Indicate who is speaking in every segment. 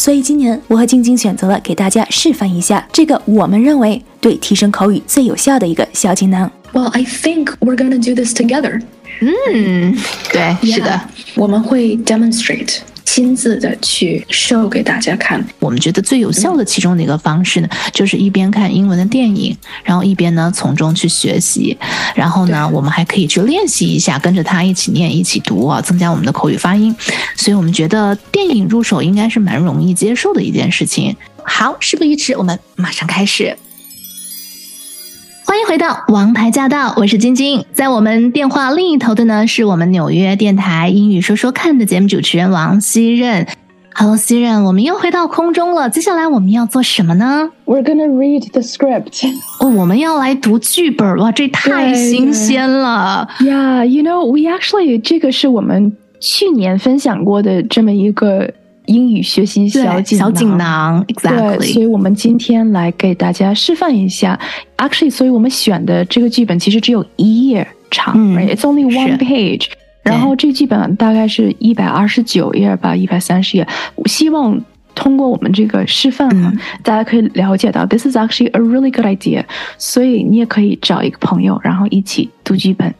Speaker 1: 所以今年我和晶晶选择了给大家示范一下这个我们认为对提升口语最有效的一个小锦囊。
Speaker 2: Well, I think we're gonna do this together.
Speaker 3: 嗯，对，是的
Speaker 2: 我们会 demonstrate 亲自的去 show 给大家看。
Speaker 3: 我们觉得最有效的其中的一个方式呢，就是一边看英文的电影，然后一边呢从中去学习，然后呢，我们还可以去练习一下，跟着他一起念、一起读啊，增加我们的口语发音。所以我们觉得电影入手应该是蛮容易接受的一件事情。好，事不宜迟，我们马上开始。欢迎回到《王牌驾到》，我是晶晶。在我们电话另一头的呢，是我们纽约电台英语说说看的节目主持人王希任。Hello，希任，我们又回到空中了。接下来我们要做什么呢
Speaker 2: ？We're gonna read the script.
Speaker 3: 哦，我们要来读剧本哇，这太新鲜了。
Speaker 4: Yeah, you know, we actually 这个是我们去年分享过的这么一个英语学习小
Speaker 3: 对，
Speaker 4: 锦
Speaker 3: 小锦囊
Speaker 4: 对，所。以我们今天来给大家示范一下。Actually，所以我们选的这个剧本其实只有一页长、It's only one page。然后这剧本大概是一百二十九页吧，一百三十页。我希望通过我们这个示范啊，
Speaker 3: 嗯
Speaker 4: 大家可以了解到，this is actually a really good idea。所以你也可以找一个朋友，然后一起读剧本。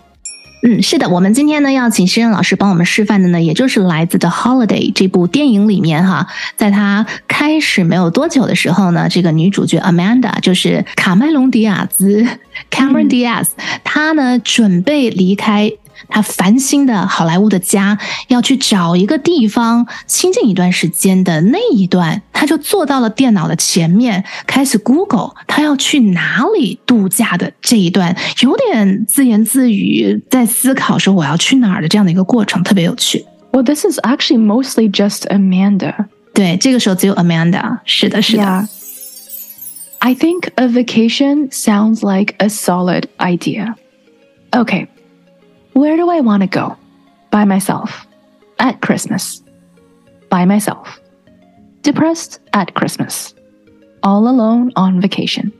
Speaker 3: 嗯，是的，我们今天呢要请诗任老师帮我们示范的呢，也就是来自《The Holiday》这部电影里面哈，在它开始没有多久的时候呢，这个女主角 Amanda 就是卡麦隆·迪亚兹 （Cameron Diaz），、她呢准备离开。她烦心的好莱坞的家，要去找一个地方清静一段时间的那一段，她就坐到了电脑的前面，开始 Google 她要去哪里度假的这一段，有点自言自语，在思考说我要去哪儿的这样的一个过程，特别有趣。
Speaker 4: Well, this is actually mostly just Amanda.
Speaker 3: 对，这个时候只有 Amanda，是的，是的
Speaker 4: Yeah. I think a vacation sounds like a solid idea. Okay, where do I want to go? By myself. At Christmas. By myself. Depressed at Christmas. All alone on vacation.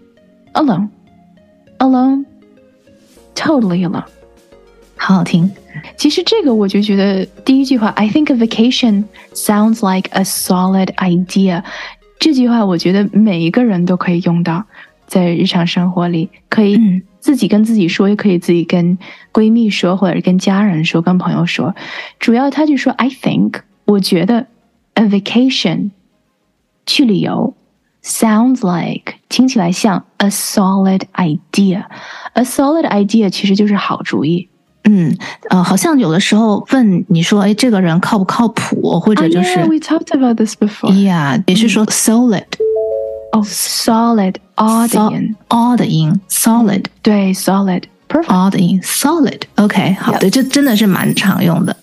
Speaker 4: Alone. Alone. Totally alone.
Speaker 3: 好好听。
Speaker 4: 其实这个我就觉得第一句话，I think a vacation sounds like a solid idea。这句话我觉得每一个人都可以用到，在日常生活里，可以
Speaker 3: 嗯
Speaker 4: 自己跟自己说，也可以自己跟闺蜜说，或者是跟家人说，跟朋友说。主要他就说，I think，我觉得 a vacation 去旅游 sounds like 听起来像 a solid idea。a solid idea 其实就是好主意。
Speaker 3: 嗯，呃，好像有的时候问你说，哎，这个人靠不靠谱，或者就
Speaker 4: Oh,
Speaker 3: 是
Speaker 4: yeah, we talked about this before.
Speaker 3: 呀，也是说 solid，
Speaker 4: 哦、s o l i d o d 的音，
Speaker 3: all 的音，solid。
Speaker 4: 对，solid，perfect。
Speaker 3: all 的音，solid。OK，好
Speaker 4: Yep
Speaker 3: 对，这真的是蛮常用的。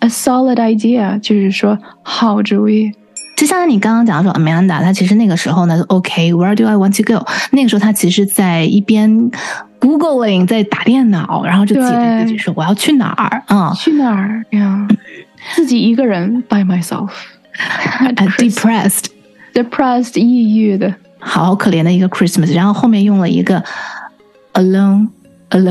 Speaker 4: A solid idea 就是说好主意。
Speaker 3: 就像你刚刚讲说，Amanda，她其实那个时候呢，OK，Where、do I want to go？那个时候她其实在一边 Googling，在打电脑，然后就自己对自己说我要去哪儿啊、
Speaker 4: 去哪儿呀？自己一个人 by myself。
Speaker 3: 呃
Speaker 4: depressed，depressed 抑郁的
Speaker 3: 好可怜的一个 Christmas，然后后面用了一个 alone，alone，totally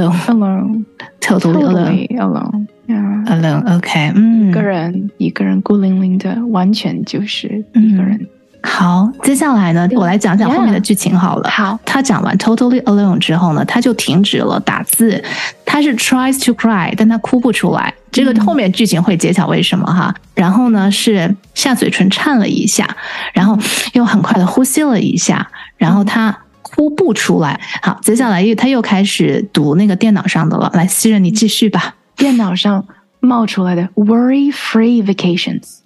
Speaker 4: alone
Speaker 3: alone。
Speaker 4: totally alone。
Speaker 3: Yeah，alone OK，嗯，
Speaker 4: 一个人一个人孤零零的，完全就是一个人。
Speaker 3: 好，接下来呢，我来讲讲后面的剧情好了。
Speaker 4: 好，
Speaker 3: 他讲完 totally alone 之后呢，他就停止了打字，他是 tries to cry，但他哭不出来。这个后面剧情会揭晓为什么哈。然后呢是下嘴唇颤了一下，然后又很快的呼吸了一下，然后他哭不出来。好，接下来又他又开始读那个电脑上的了。来，希任你继续吧。
Speaker 4: 电脑上冒出来的 worry-free vacations。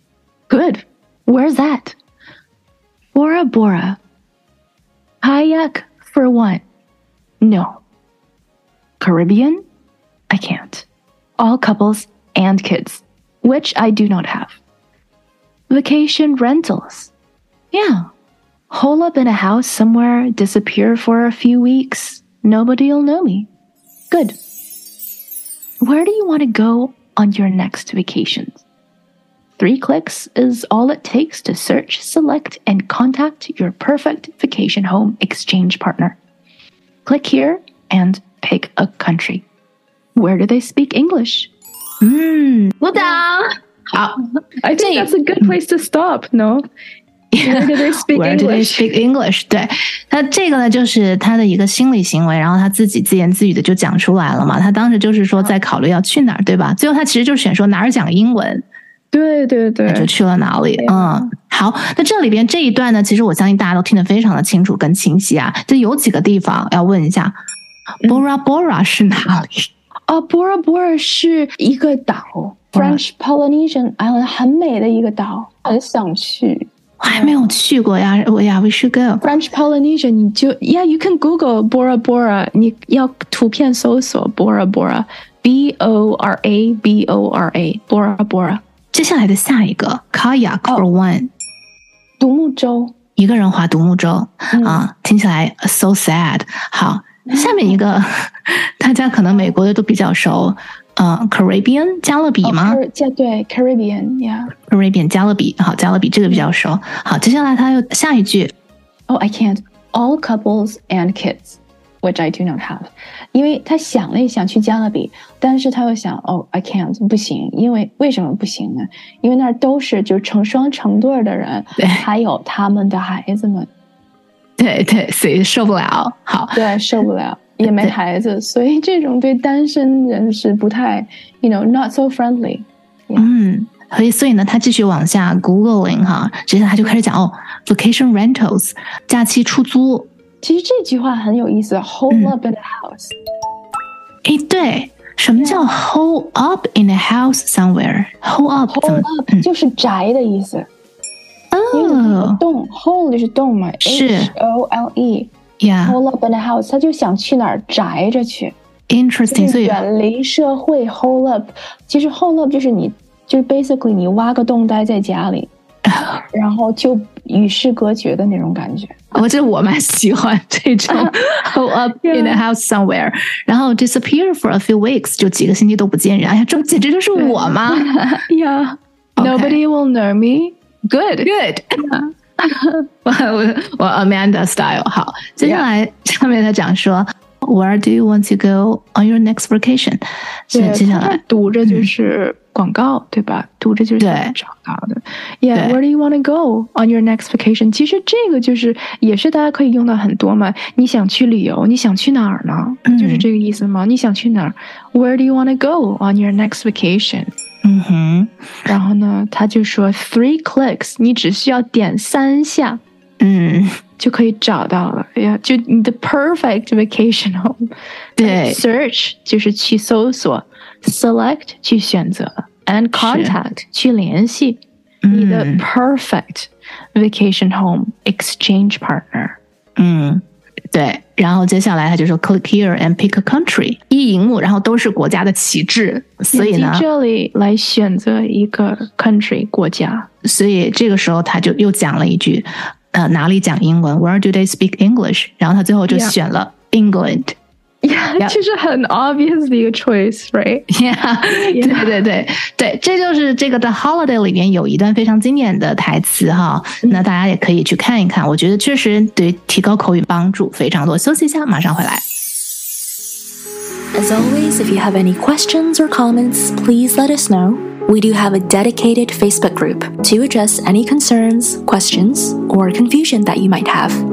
Speaker 4: Good. Where's that? Bora Bora. Kayak for one. No. Caribbean? I can't. All couples and kids, which I do not have. Vacation rentals. Yeah. Hole up in a house somewhere, disappear for a few weeks. Nobody'll know me. Good. Where do you want to go on your next vacation? Three clicks is all it takes to search, select, and contact your perfect vacation home exchange partner. Click here and pick a country. Where do they speak English?
Speaker 3: 嗯，鼓掌。好
Speaker 4: I think that's a good place to stop, no? Where do they speak
Speaker 3: Where do they
Speaker 4: English?
Speaker 3: speak English？对，他这个呢，就是他的一个心理行为，然后他自己自言自语的就讲出来了嘛。他当时就是说在考虑要去哪儿，对吧？最后他其实就选说哪儿讲英文，
Speaker 4: 对对对，
Speaker 3: 那就去了哪里。嗯，好，那这里边这一段呢，其实我相信大家都听得非常的清楚跟清晰啊。就有几个地方要问一下，Bora Bora 是哪里？
Speaker 4: 啊，Bora Bora 是一个岛，French Polynesian Island，很美的一个岛，很想去。
Speaker 3: 我还没有去过呀，我呀，We should go。
Speaker 4: French Polynesia，你就 Yeah，you can Google Bora Bora，你要图片搜索 Bora Bora，B O R A B O R A，Bora Bora，
Speaker 3: 接下来的下一个 Kayak for one，、
Speaker 4: 独木舟。
Speaker 3: 一个人划独木舟、啊，听起来 so sad。好，下面一个大家可能美国的都比较熟，呃，Caribbean 加勒比吗、
Speaker 4: 哦加对 Caribbean，Yeah。
Speaker 3: c a r i b b e a n 加勒比，好，加勒比这个比较熟。好，接下来他又下一句
Speaker 4: Oh, I can't. All couples and kids, which I do not have. 因为他想了一想去加勒比，但是他又想，Oh, I can't，不行。因为为什么不行呢？因为那儿都是就是成双成对儿的人，
Speaker 3: 对
Speaker 4: 还有他们的孩子们，
Speaker 3: 对对，所以受不了。好，
Speaker 4: 对，受不了，也没孩子，所以这种对单身人是不太，you know, not so friendly。
Speaker 3: 嗯，所以所以呢，他继续往下 googling 哈，接下来他就开始讲哦，vacation rentals 假期出租。
Speaker 4: 其实这句话很有意思，hold
Speaker 3: 嗯
Speaker 4: up in the house。
Speaker 3: 诶，对，什么叫 hold up in a house somewhere？hold up 怎
Speaker 4: hold
Speaker 3: 么？
Speaker 4: up 就是宅的意思，因为
Speaker 3: 哦
Speaker 4: 洞，hold 就是洞嘛
Speaker 3: 是，
Speaker 4: H O L E。
Speaker 3: ，yeah，interesting。
Speaker 4: hold up in the house，他就想去哪儿宅着去，就
Speaker 3: 所以
Speaker 4: 是远离社会。hold up，其实 hold up 就是你，就是 basically 你挖个洞待在家里， 然后就与世隔绝的那种感觉。
Speaker 3: 我这我蛮喜欢这种 hold up in a house somewhere，然后 disappear for a few weeks，就几个星期都不见人。哎呀，这简直就是我吗
Speaker 4: Yeah,
Speaker 3: Okay.
Speaker 4: nobody will know me. Good.
Speaker 3: ？Good，我我我 Amanda style 好，接下来下面他讲说，Where do you want to go on your next vacation？是
Speaker 4: 对，
Speaker 3: 接下来
Speaker 4: 它读着就是 广告，对吧？读着就是
Speaker 3: 对
Speaker 4: 找到的。Yeah, where do you want to go on your next vacation？其实这个就是也是大家可以用到很多嘛。你想去旅游，你想去哪儿呢？
Speaker 3: 嗯
Speaker 4: 就是这个意思吗？你想去哪儿？Where do you want to go on your next vacation？
Speaker 3: 嗯哼，
Speaker 4: 然后呢，他就说 three clicks，你只需要点三下
Speaker 3: 嗯，
Speaker 4: 就可以找到了。哎呀，就你的 perfect vacation home。
Speaker 3: 对
Speaker 4: search 就是去搜索 ，select 去选择，and contact 去联系你的
Speaker 3: 嗯
Speaker 4: perfect vacation home exchange partner。
Speaker 3: 嗯，对，然后接下来他就说 click here and pick a country，一荧幕，然后都是国家的旗帜，所以呢
Speaker 4: 点击，这里来选择一个 country 国家。
Speaker 3: 所以这个时候他就又讲了一句，呃，哪里讲英文？Where do they speak English？然后他最后就
Speaker 4: Yeah
Speaker 3: 选了 England。
Speaker 4: Yeah，
Speaker 3: Yeah
Speaker 4: 就是很 obvious 的一个 choice，right？
Speaker 3: Yeah，对对对对，这就是这个的 Holiday 里面有一段非常经典的台词哈，那大家也可以去看一看，我觉得确实对提高口语帮助非常多。休息一下，马上回来。
Speaker 1: As always, if you have any questions or comments, please let us know. We do have a dedicated Facebook group to address any concerns, questions, or confusion that you might have.